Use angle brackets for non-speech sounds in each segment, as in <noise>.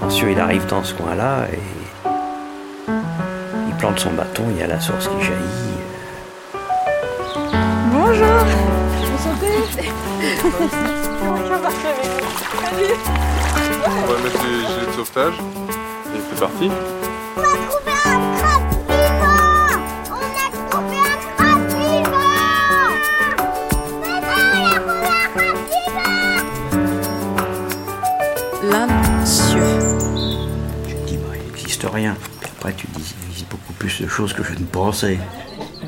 Lancieux, il arrive dans ce coin-là et il plante son bâton, il y a la source qui jaillit. Bonjour. Enchantée Bonjour, Salut. On va mettre les gilets de sauvetage. Et c'est parti. Lancieux. Tu te dis, bah, il n'existe rien. Puis après, tu te dis, il existe beaucoup plus de choses que je ne pensais.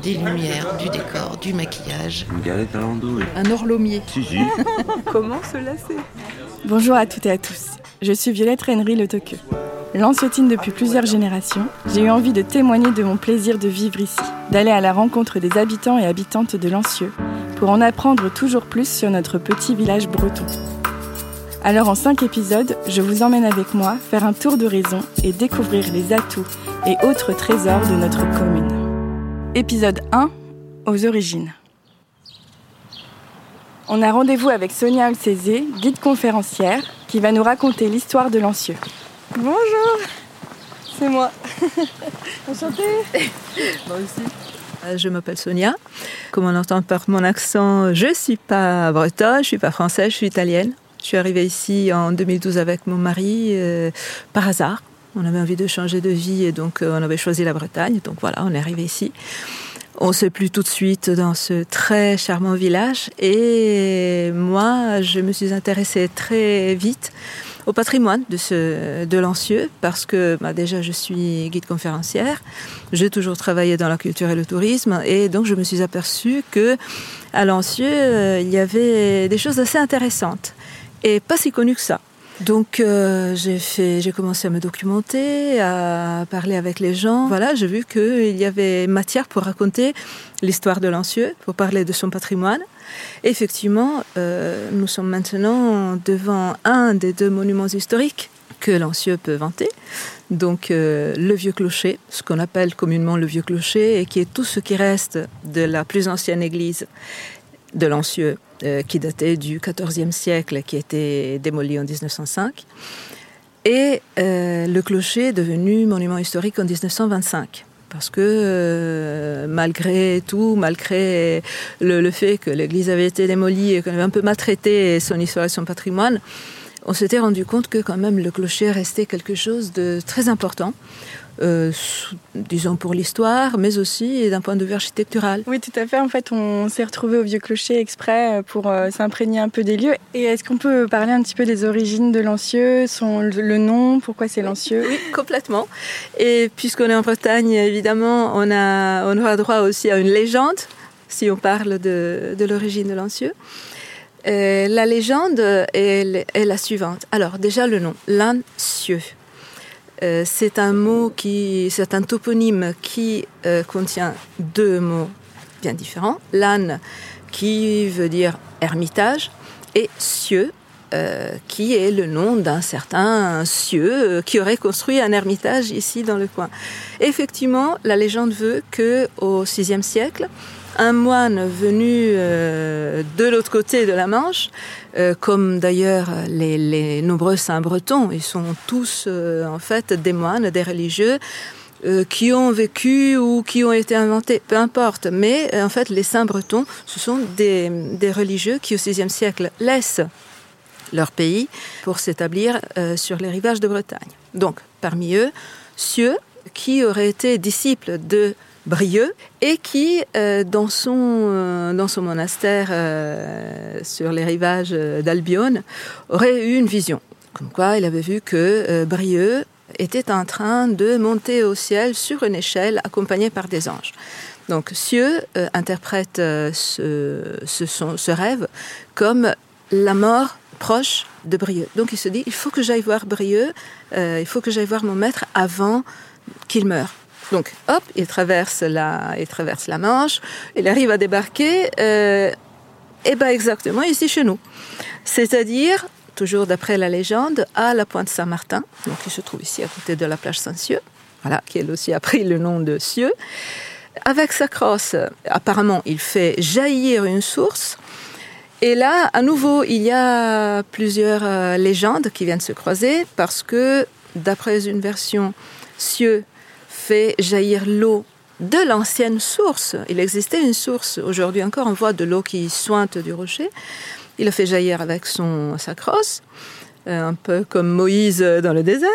Des lumières, du décor, du maquillage. Une galette à l'andouille. Un horlomier. Si, si. <laughs> Comment se lasser? Bonjour à toutes et à tous. Je suis Violette Rennery Le Toqueux. Lanciotine depuis plusieurs générations, j'ai eu envie de témoigner de mon plaisir de vivre ici, d'aller à la rencontre des habitants et habitantes de Lancieux, pour en apprendre toujours plus sur notre petit village breton. Alors en cinq épisodes, je vous emmène avec moi faire un tour d'horizon et découvrir les atouts et autres trésors de notre commune. Épisode 1 Aux origines. On a rendez-vous avec Sonia Olcézé, guide conférencière, qui va nous raconter l'histoire de Lancieux. Bonjour C'est moi <laughs> Enchantée <laughs> Moi aussi. Euh, Je m'appelle Sonia. Comme on entend par mon accent, je suis pas bretonne, je suis pas française, je suis italienne. Je suis arrivée ici en 2012 avec mon mari euh, par hasard. On avait envie de changer de vie et donc euh, on avait choisi la Bretagne. Donc voilà, on est arrivé ici. On s'est plu tout de suite dans ce très charmant village et moi, je me suis intéressée très vite au patrimoine de, de Lancieux parce que bah, déjà je suis guide conférencière, j'ai toujours travaillé dans la culture et le tourisme et donc je me suis aperçue que à Lancieux euh, il y avait des choses assez intéressantes et pas si connues que ça. Donc euh, j'ai commencé à me documenter, à parler avec les gens. Voilà, j'ai vu qu'il y avait matière pour raconter l'histoire de Lancieux, pour parler de son patrimoine. Effectivement, euh, nous sommes maintenant devant un des deux monuments historiques que Lancieux peut vanter. Donc euh, le vieux clocher, ce qu'on appelle communément le vieux clocher, et qui est tout ce qui reste de la plus ancienne église de Lancieux, euh, qui datait du XIVe siècle, qui a été démolie en 1905. Et euh, le clocher est devenu monument historique en 1925. Parce que euh, malgré tout, malgré le, le fait que l'église avait été démolie et qu'on avait un peu maltraité son histoire et son patrimoine, on s'était rendu compte que quand même le clocher restait quelque chose de très important, euh, disons pour l'histoire, mais aussi d'un point de vue architectural. Oui, tout à fait. En fait, on s'est retrouvé au Vieux Clocher exprès euh, pour euh, s'imprégner un peu des lieux. Et est-ce qu'on peut parler un petit peu des origines de Lancieux, son, le nom, pourquoi c'est Lancieux Oui, complètement. Et puisqu'on est en Bretagne, évidemment, on, a, on aura droit aussi à une légende, si on parle de, de l'origine de Lancieux. Euh, la légende est, la suivante. Alors, déjà le nom, Lancieux. Euh, c'est un mot qui, c'est un toponyme qui euh, contient deux mots bien différents. L'âne qui veut dire ermitage et cieux qui est le nom d'un certain Cieux qui aurait construit un ermitage ici dans le coin. Effectivement, la légende veut que au VIe siècle, un moine venu euh, de l'autre côté de la Manche, euh, comme d'ailleurs les, nombreux saints bretons, ils sont tous euh, en fait des moines, des religieux, qui ont vécu ou qui ont été inventés, peu importe. Mais en fait, les saints bretons, ce sont des, religieux qui au VIe siècle laissent leur pays pour s'établir sur les rivages de Bretagne. Donc, parmi eux, Cieux, qui aurait été disciple de Brieux et qui, euh, dans, son, euh, dans son monastère euh, sur les rivages d'Albion, aurait eu une vision. Comme quoi, il avait vu que Brieux était en train de monter au ciel sur une échelle accompagné par des anges. Donc, Cieux interprète ce, ce, ce rêve comme la mort proche de Brieux. Donc il se dit, il faut que j'aille voir Brieux, il faut que j'aille voir mon maître avant qu'il meure. Donc hop, il traverse la, il traverse la Manche, il arrive à débarquer, euh, et ben exactement ici chez nous. C'est-à-dire, toujours d'après la légende, à la pointe Saint-Martin, donc qui se trouve ici à côté de la plage Saint-Cieux, voilà, qui elle aussi a pris le nom de Cieux. Avec sa crosse, apparemment, il fait jaillir une source Et là, à nouveau, il y a plusieurs euh, légendes qui viennent se croiser parce que, d'après une version, Cieux fait jaillir l'eau de l'ancienne source. Il existait une source. Aujourd'hui encore, on voit de l'eau qui sointe du rocher. Il a fait jaillir avec son, sa crosse, euh, un peu comme Moïse dans le désert.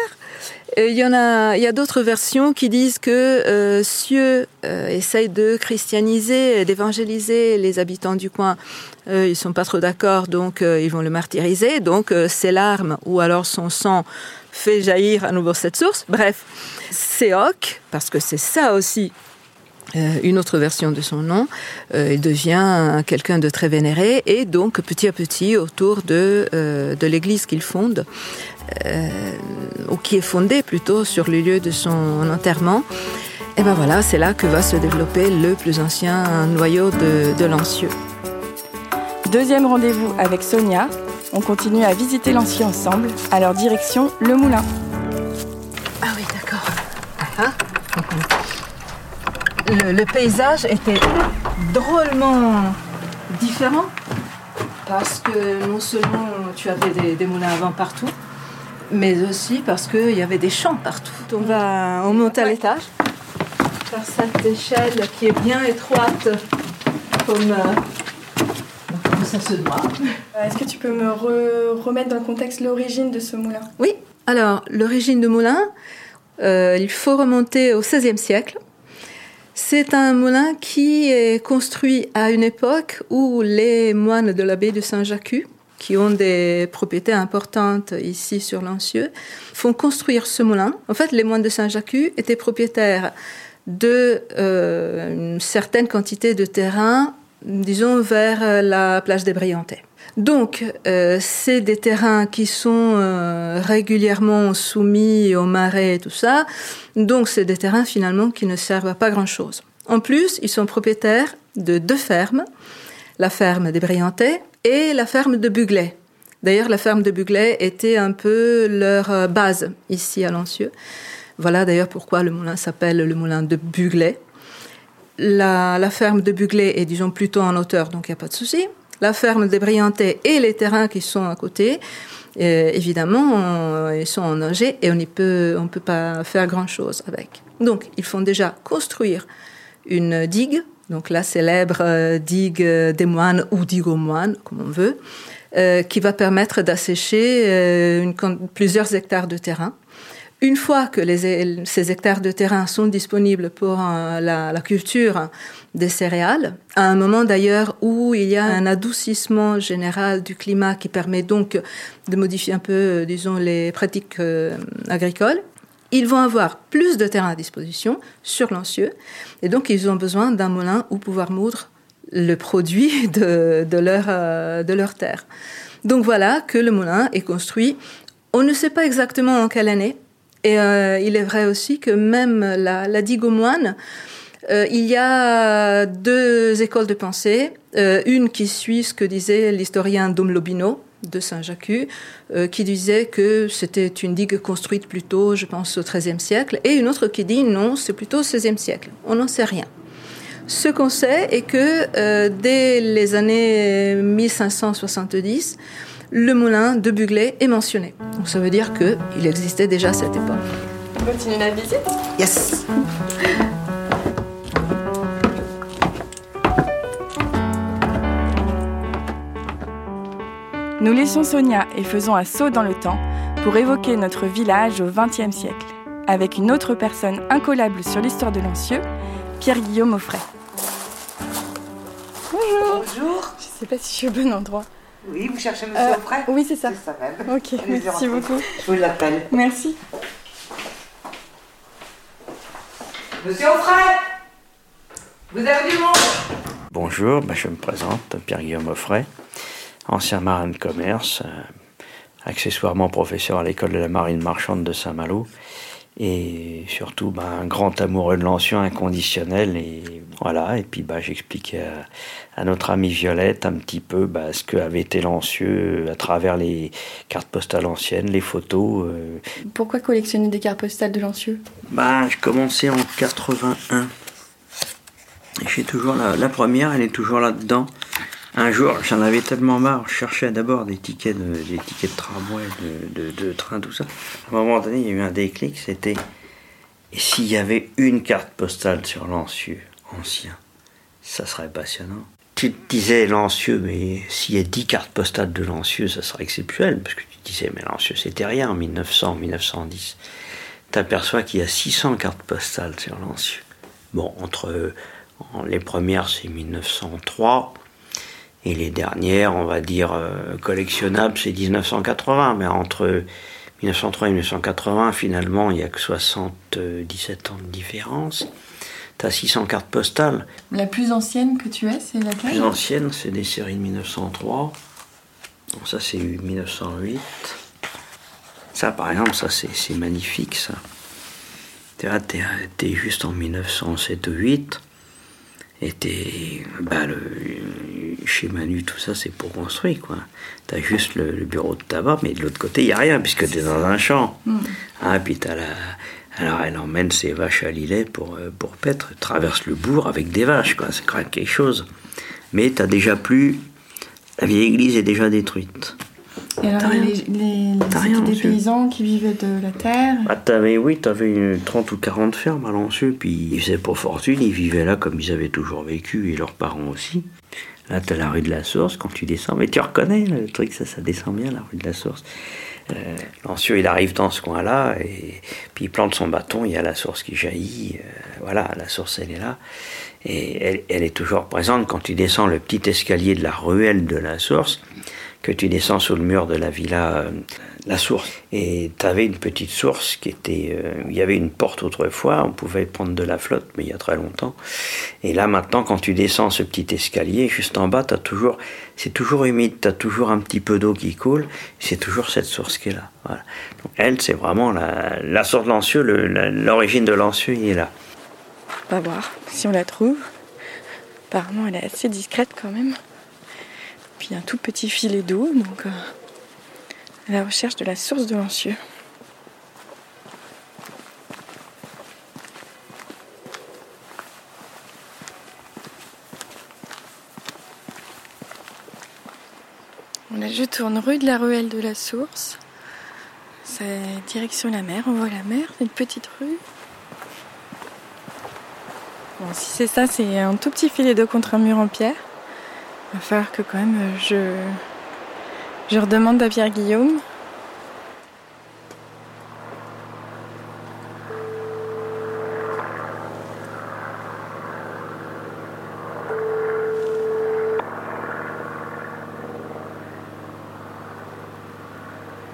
Il y en a, il y a d'autres versions qui disent que euh, Cieux euh, essaye de christianiser, d'évangéliser les habitants du coin. Euh, ils sont pas trop d'accord, donc euh, ils vont le martyriser. Donc euh, ses larmes ou alors son sang fait jaillir à nouveau cette source. Bref, Séoc, parce que c'est ça aussi euh, une autre version de son nom, euh, il devient quelqu'un de très vénéré et donc petit à petit autour de, euh, l'église qu'il fonde, ou qui est fondée plutôt sur le lieu de son enterrement, et ben voilà, c'est là que va se développer le plus ancien noyau de, de Lancieux. Deuxième rendez-vous avec Sonia. On continue à visiter l'ancien ensemble. Alors direction le moulin. Ah oui, d'accord. Ah, Le, le paysage était drôlement différent parce que non seulement tu avais des, des moulins à vent partout, mais aussi parce qu'il y avait des champs partout. On va, on monte à l'étage par cette échelle qui est bien étroite comme, euh, comme ça se doit. Est-ce que tu peux me re- remettre dans le contexte l'origine de ce moulin? Oui, alors l'origine de moulin, euh, il faut remonter au XVIe siècle. C'est un moulin qui est construit à une époque où les moines de l'abbaye de Saint-Jacques, qui ont des propriétés importantes ici sur Lancieux, font construire ce moulin. En fait, les moines de Saint-Jacques étaient propriétaires de euh, une certaine quantité de terrain, disons vers la plage des Briantais. Donc, euh, c'est des terrains qui sont euh, régulièrement soumis aux marais et tout ça. Donc, c'est des terrains finalement qui ne servent à pas grand-chose. En plus, ils sont propriétaires de deux fermes, la ferme des Briantais et la ferme de Buglet. D'ailleurs, la ferme de Buglet était un peu leur euh, base ici à Lancieux. Voilà d'ailleurs pourquoi le moulin s'appelle le moulin de Buglet. La, ferme de Buglet est, disons, plutôt en hauteur, donc il n'y a pas de souci. La ferme des Briantais et les terrains qui sont à côté, euh, évidemment, on- ils sont enneigés et on ne peut, pas faire grand-chose avec. Donc, ils font déjà construire une digue, donc la célèbre euh, digue euh, des moines ou digue aux moines, comme on veut, euh, qui va permettre d'assécher euh, plusieurs hectares de terrain. Une fois que ces hectares de terrain sont disponibles pour euh, la, culture des céréales, à un moment d'ailleurs où il y a un adoucissement général du climat qui permet donc de modifier un peu, euh, disons, les pratiques euh, agricoles, ils vont avoir plus de terrain à disposition sur Lancieux, et donc ils ont besoin d'un moulin où pouvoir moudre le produit <laughs> de, leur, de leur terre. Donc voilà que le moulin est construit. On ne sait pas exactement en quelle année. Et euh, il est vrai aussi que même la, digue aux moines, euh, il y a deux écoles de pensée. Euh, une qui suit ce que disait l'historien Dom Lobino de Saint-Jacques, qui disait que c'était une digue construite plutôt, je pense, au XIIIe siècle, et une autre qui dit non, c'est plutôt au XVIe siècle. On n'en sait rien. Ce qu'on sait est que dès les années 1570, le moulin de Buglet est mentionné. Donc ça veut dire qu'il existait déjà à cette époque. On continue la visite Yes Nous laissons Sonia et faisons un saut dans le temps pour évoquer notre village au XXe siècle, avec une autre personne incollable sur l'histoire de Lancieux, Pierre-Guillaume Offray. Bonjour Bonjour. Je sais pas si je suis au bon endroit. Oui, vous cherchez Monsieur Euh, Auprey Oui, c'est ça. C'est ça même. Ok, merci beaucoup. Je vous l'appelle. Merci. Monsieur Auprey Vous avez du monde Bonjour, ben, je me présente, Pierre-Guillaume Offray, ancien marin de commerce, euh, accessoirement professeur à l'école de la marine marchande de Saint-Malo, et surtout ben, un grand amoureux de l'ancien inconditionnel. Et voilà, et puis ben, j'expliquais à, à notre amie Violette un petit peu ben, ce qu'avait été Lancieux à travers les cartes postales anciennes, les photos. euh. Pourquoi collectionner des cartes postales de Lancieux? Ben, je commençais en 81. Et j'ai toujours la, la première, elle est toujours là-dedans. Un jour, j'en avais tellement marre, je cherchais d'abord des tickets de, des tickets de tramway, de, de- de train, tout ça. À un moment donné, il y a eu un déclic, c'était et s'il y avait une carte postale sur Lancieux, ancien, ça serait passionnant. Tu te disais Lancieux, mais s'il y a 10 cartes postales de Lancieux, ça serait exceptionnel, parce que tu te disais, mais Lancieux, c'était rien en 1900, 1910. T'aperçois qu'il y a 600 cartes postales sur Lancieux. Bon, entre en- les premières, c'est 1903. Et les dernières, on va dire euh, collectionnables, c'est 1980. Mais entre 1903 et 1980, finalement, il n'y a que 77 ans de différence. Tu as 600 cartes postales. La plus ancienne que tu aies, c'est laquelle? Plus anciennes, c'est des séries de 1903. Bon, ça, c'est 1908. Ça, par exemple, ça, c'est magnifique, ça. Tu t'es juste en 1907 ou 8. Et t'es. Bah, le, chez Manu, tout ça, c'est pour construire, quoi. T'as juste le, le bureau de tabac, mais de l'autre côté, il n'y a rien, puisque t'es dans un champ. Ah, puis t'as la. Alors, elle emmène ses vaches à Lillet pour, euh, pour paître, traverse le bourg avec des vaches, quoi. C'est quand même quelque chose. Mais t'as déjà plus. La vieille église est déjà détruite. Et alors, T'as rien. les, les- rien, des paysans qui vivaient de la terre. Ah, t'avais, oui, t'avais une 30 ou 40 fermes à Lancieux, puis ils faisaient pas fortune, ils vivaient là comme ils avaient toujours vécu, et leurs parents aussi. Là, t'as la rue de la Source, quand tu descends, mais tu reconnais le truc, ça, ça descend bien, la rue de la Source. Euh, il arrive dans ce coin-là, et puis il plante son bâton, il y a la source qui jaillit, euh, voilà, la source, elle est là. Et elle, elle est toujours présente quand tu descends le petit escalier de la ruelle de la source, que tu descends sous le mur de la villa euh, La Source. Et tu avais une petite source qui était. euh, il y avait une porte autrefois, on pouvait prendre de la flotte, mais il y a très longtemps. Et là maintenant, quand tu descends ce petit escalier, juste en bas, t'as toujours, c'est toujours humide, tu as toujours un petit peu d'eau qui coule, c'est toujours cette source qui est là. Donc, elle, c'est vraiment la, source de Lancieux, l'origine de Lancieux, il est là. On va voir si on la trouve. Apparemment, elle est assez discrète quand même. Puis un tout petit filet d'eau, donc euh, à la recherche de la source de Lancieux. Je tourne rue de la Ruelle de la Source. C'est direction la mer. On voit la mer, c'est une petite rue. Bon, si c'est ça, c'est un tout petit filet d'eau contre un mur en pierre. Il va falloir que quand même euh, je, je redemande à Pierre Guillaume.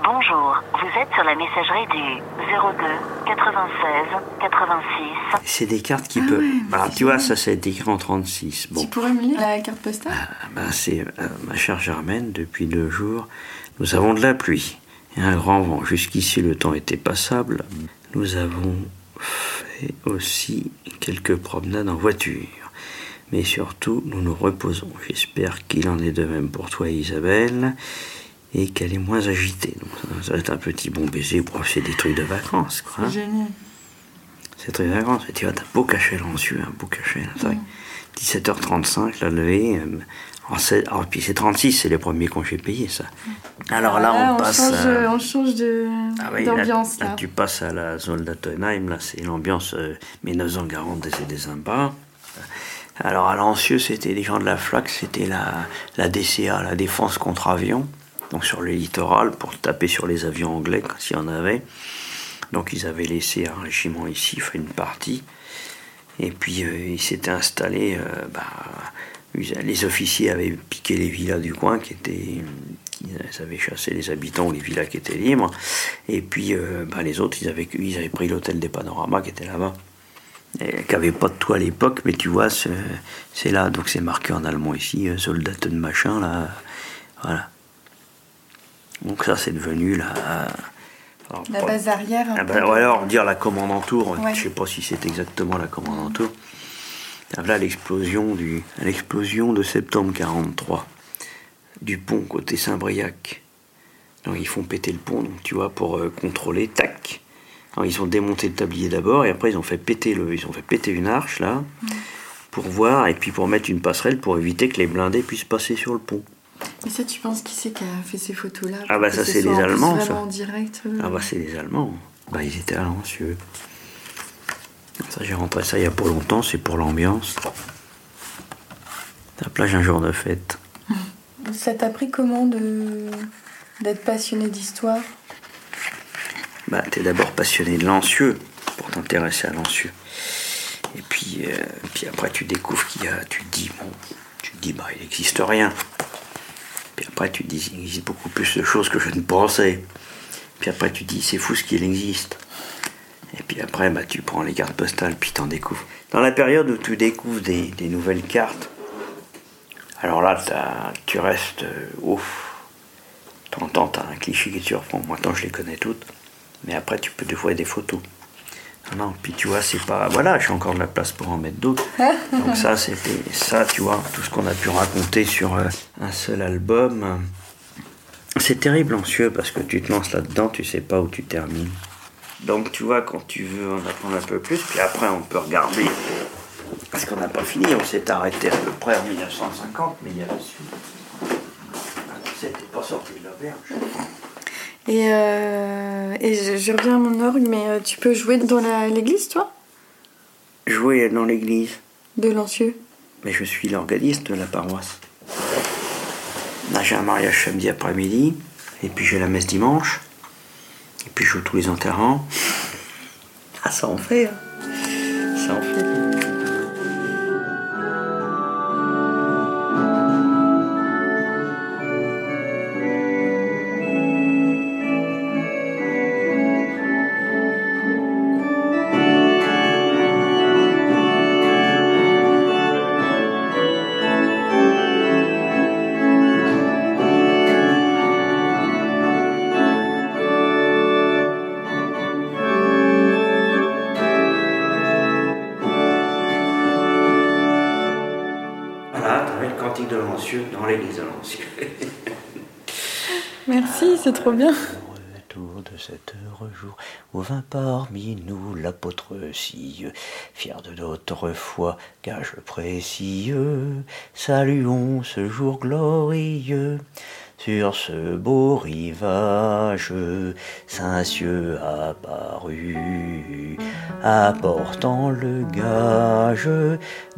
Bonjour, vous êtes sur la messagerie du 02 96 86. C'est des cartes qui Ah peuvent. ouais, c'est tu vois, ça, c'est écrit en 36. Bon. Tu pourrais me lire la carte postale? Ah ben, c'est euh, ma chère Germaine, depuis deux jours, nous avons de la pluie et un grand vent. Jusqu'ici, le temps était passable. Nous avons fait aussi quelques promenades en voiture. Mais surtout, nous nous reposons. J'espère qu'il en est de même pour toi, Isabelle, et qu'elle est moins agitée. Donc, ça, va être un petit bon baiser. Bon, c'est des trucs de vacances, quoi. hein. C'est génial. C'est très vacances. Et tu vois, t'as beau cachet Lancieux, un beau cachet. là, c'est vrai. 17h35, la levée. euh, en alors, puis c'est 36, c'est les premiers congés payés, ça. Alors là, Ah, on passe. change, à- on change de, Ah oui, là- d'ambiance là, là. tu passes à la Soldatenheim, là, c'est l'ambiance euh, 1940 et des sympas. Alors à Lancieux, c'était des gens de la FLAC, c'était la, la DCA, la défense contre avion, donc sur le littoral, pour taper sur les avions anglais quand il y en avait. Donc ils avaient laissé un régiment ici, fait une partie. Et puis euh, ils s'étaient installés, euh, bah, les officiers avaient piqué les villas du coin qui étaient. Ils avaient chassé les habitants ou les villas qui étaient libres. Et puis euh, bah, les autres, ils avaient, ils avaient pris l'hôtel des Panoramas qui était là-bas. Qui n'avait pas de toit à l'époque, mais tu vois, c'est là. Donc c'est marqué en allemand ici, euh, Soldaten machin, là. Voilà. Donc ça, c'est devenu la. alors, La base arrière. un peu. ou alors dire la commandantour, Ouais. je sais pas si c'est exactement la commandantour. Ah, Là, l'explosion du, l'explosion de septembre 43 du pont côté Saint-Briac. Donc ils font péter le pont, donc, tu vois, pour euh, contrôler, tac. Alors, ils ont démonté le tablier d'abord et après ils ont fait péter le, ils ont fait péter une arche là pour voir et puis pour mettre une passerelle pour éviter que les blindés puissent passer sur le pont. Mais ça, tu penses qui c'est qui a fait ces photos-là Ah bah ça, c'est les Allemands, ça. en direct. euh. Ah bah c'est les Allemands. Bah ils étaient à Lancieux. Ça j'ai rentré ça il y a pas longtemps, c'est pour l'ambiance. La plage un jour de fête. <laughs> Ça t'a pris comment de d'être passionné d'histoire? Bah t'es d'abord passionné de Lancieux pour t'intéresser à Lancieux. Et puis, euh, puis après tu découvres qu'il y a, tu te dis bon, tu te dis bah il n'existe rien. Après tu te dis il existe beaucoup plus de choses que je ne pensais. Puis après tu te dis c'est fou ce qu'il existe. Et puis après bah tu prends les cartes postales puis t'en découvres. Dans la période où tu découvres des, nouvelles cartes, alors là tu restes euh, ouf. Temps, t'as un cliché qui te surprend. Moi, tant je les connais toutes. Mais après, tu peux des fois des photos. Non, non, puis tu vois, c'est pas. Voilà, j'ai encore de la place pour en mettre d'autres. <laughs> Donc, ça, c'était. Ça, tu vois, tout ce qu'on a pu raconter sur euh, un seul album. C'est terrible, anxieux, parce que tu te lances là-dedans, tu sais pas où tu termines. Donc, tu vois, quand tu veux en apprendre un peu plus, puis après, on peut regarder. Parce qu'on n'a pas fini, on s'est arrêté à peu près en 1950, mais il y a la suite. C'était pas sorti de l'auberge. Et, euh, et je, je reviens à mon orgue, mais euh, tu peux jouer dans l'église, toi? Jouer dans l'église. De Lancieux Mais je suis l'organiste de la paroisse. Là, j'ai un mariage samedi après-midi, et puis j'ai la messe dimanche, et puis je joue tous les enterrements. Ah, ça en fait, hein. Ça en fait. Dans l'église de Lancieux. Merci, c'est trop bien. Retour de cet heureux jour où vint parmi nous l'apôtre Sille, fier de notre foi, gage précieux. Saluons ce jour glorieux. Sur ce beau rivage, Saint-Cieux apparut, apportant le gage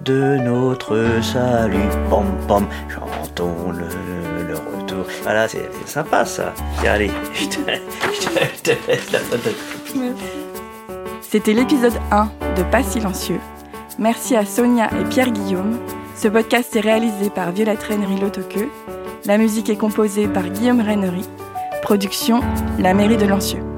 de notre salut. Pom pom, chantons le, retour. Voilà, c'est c'est sympa ça. Allez, <laughs> je te, laisse la. C'était l'épisode 1 de Pas silencieux. Merci à Sonia et Pierre Guillaume. Ce podcast est réalisé par Violette Rennery Lotoqueux. La musique est composée par Guillaume Rennery. Production La mairie de Lancieux.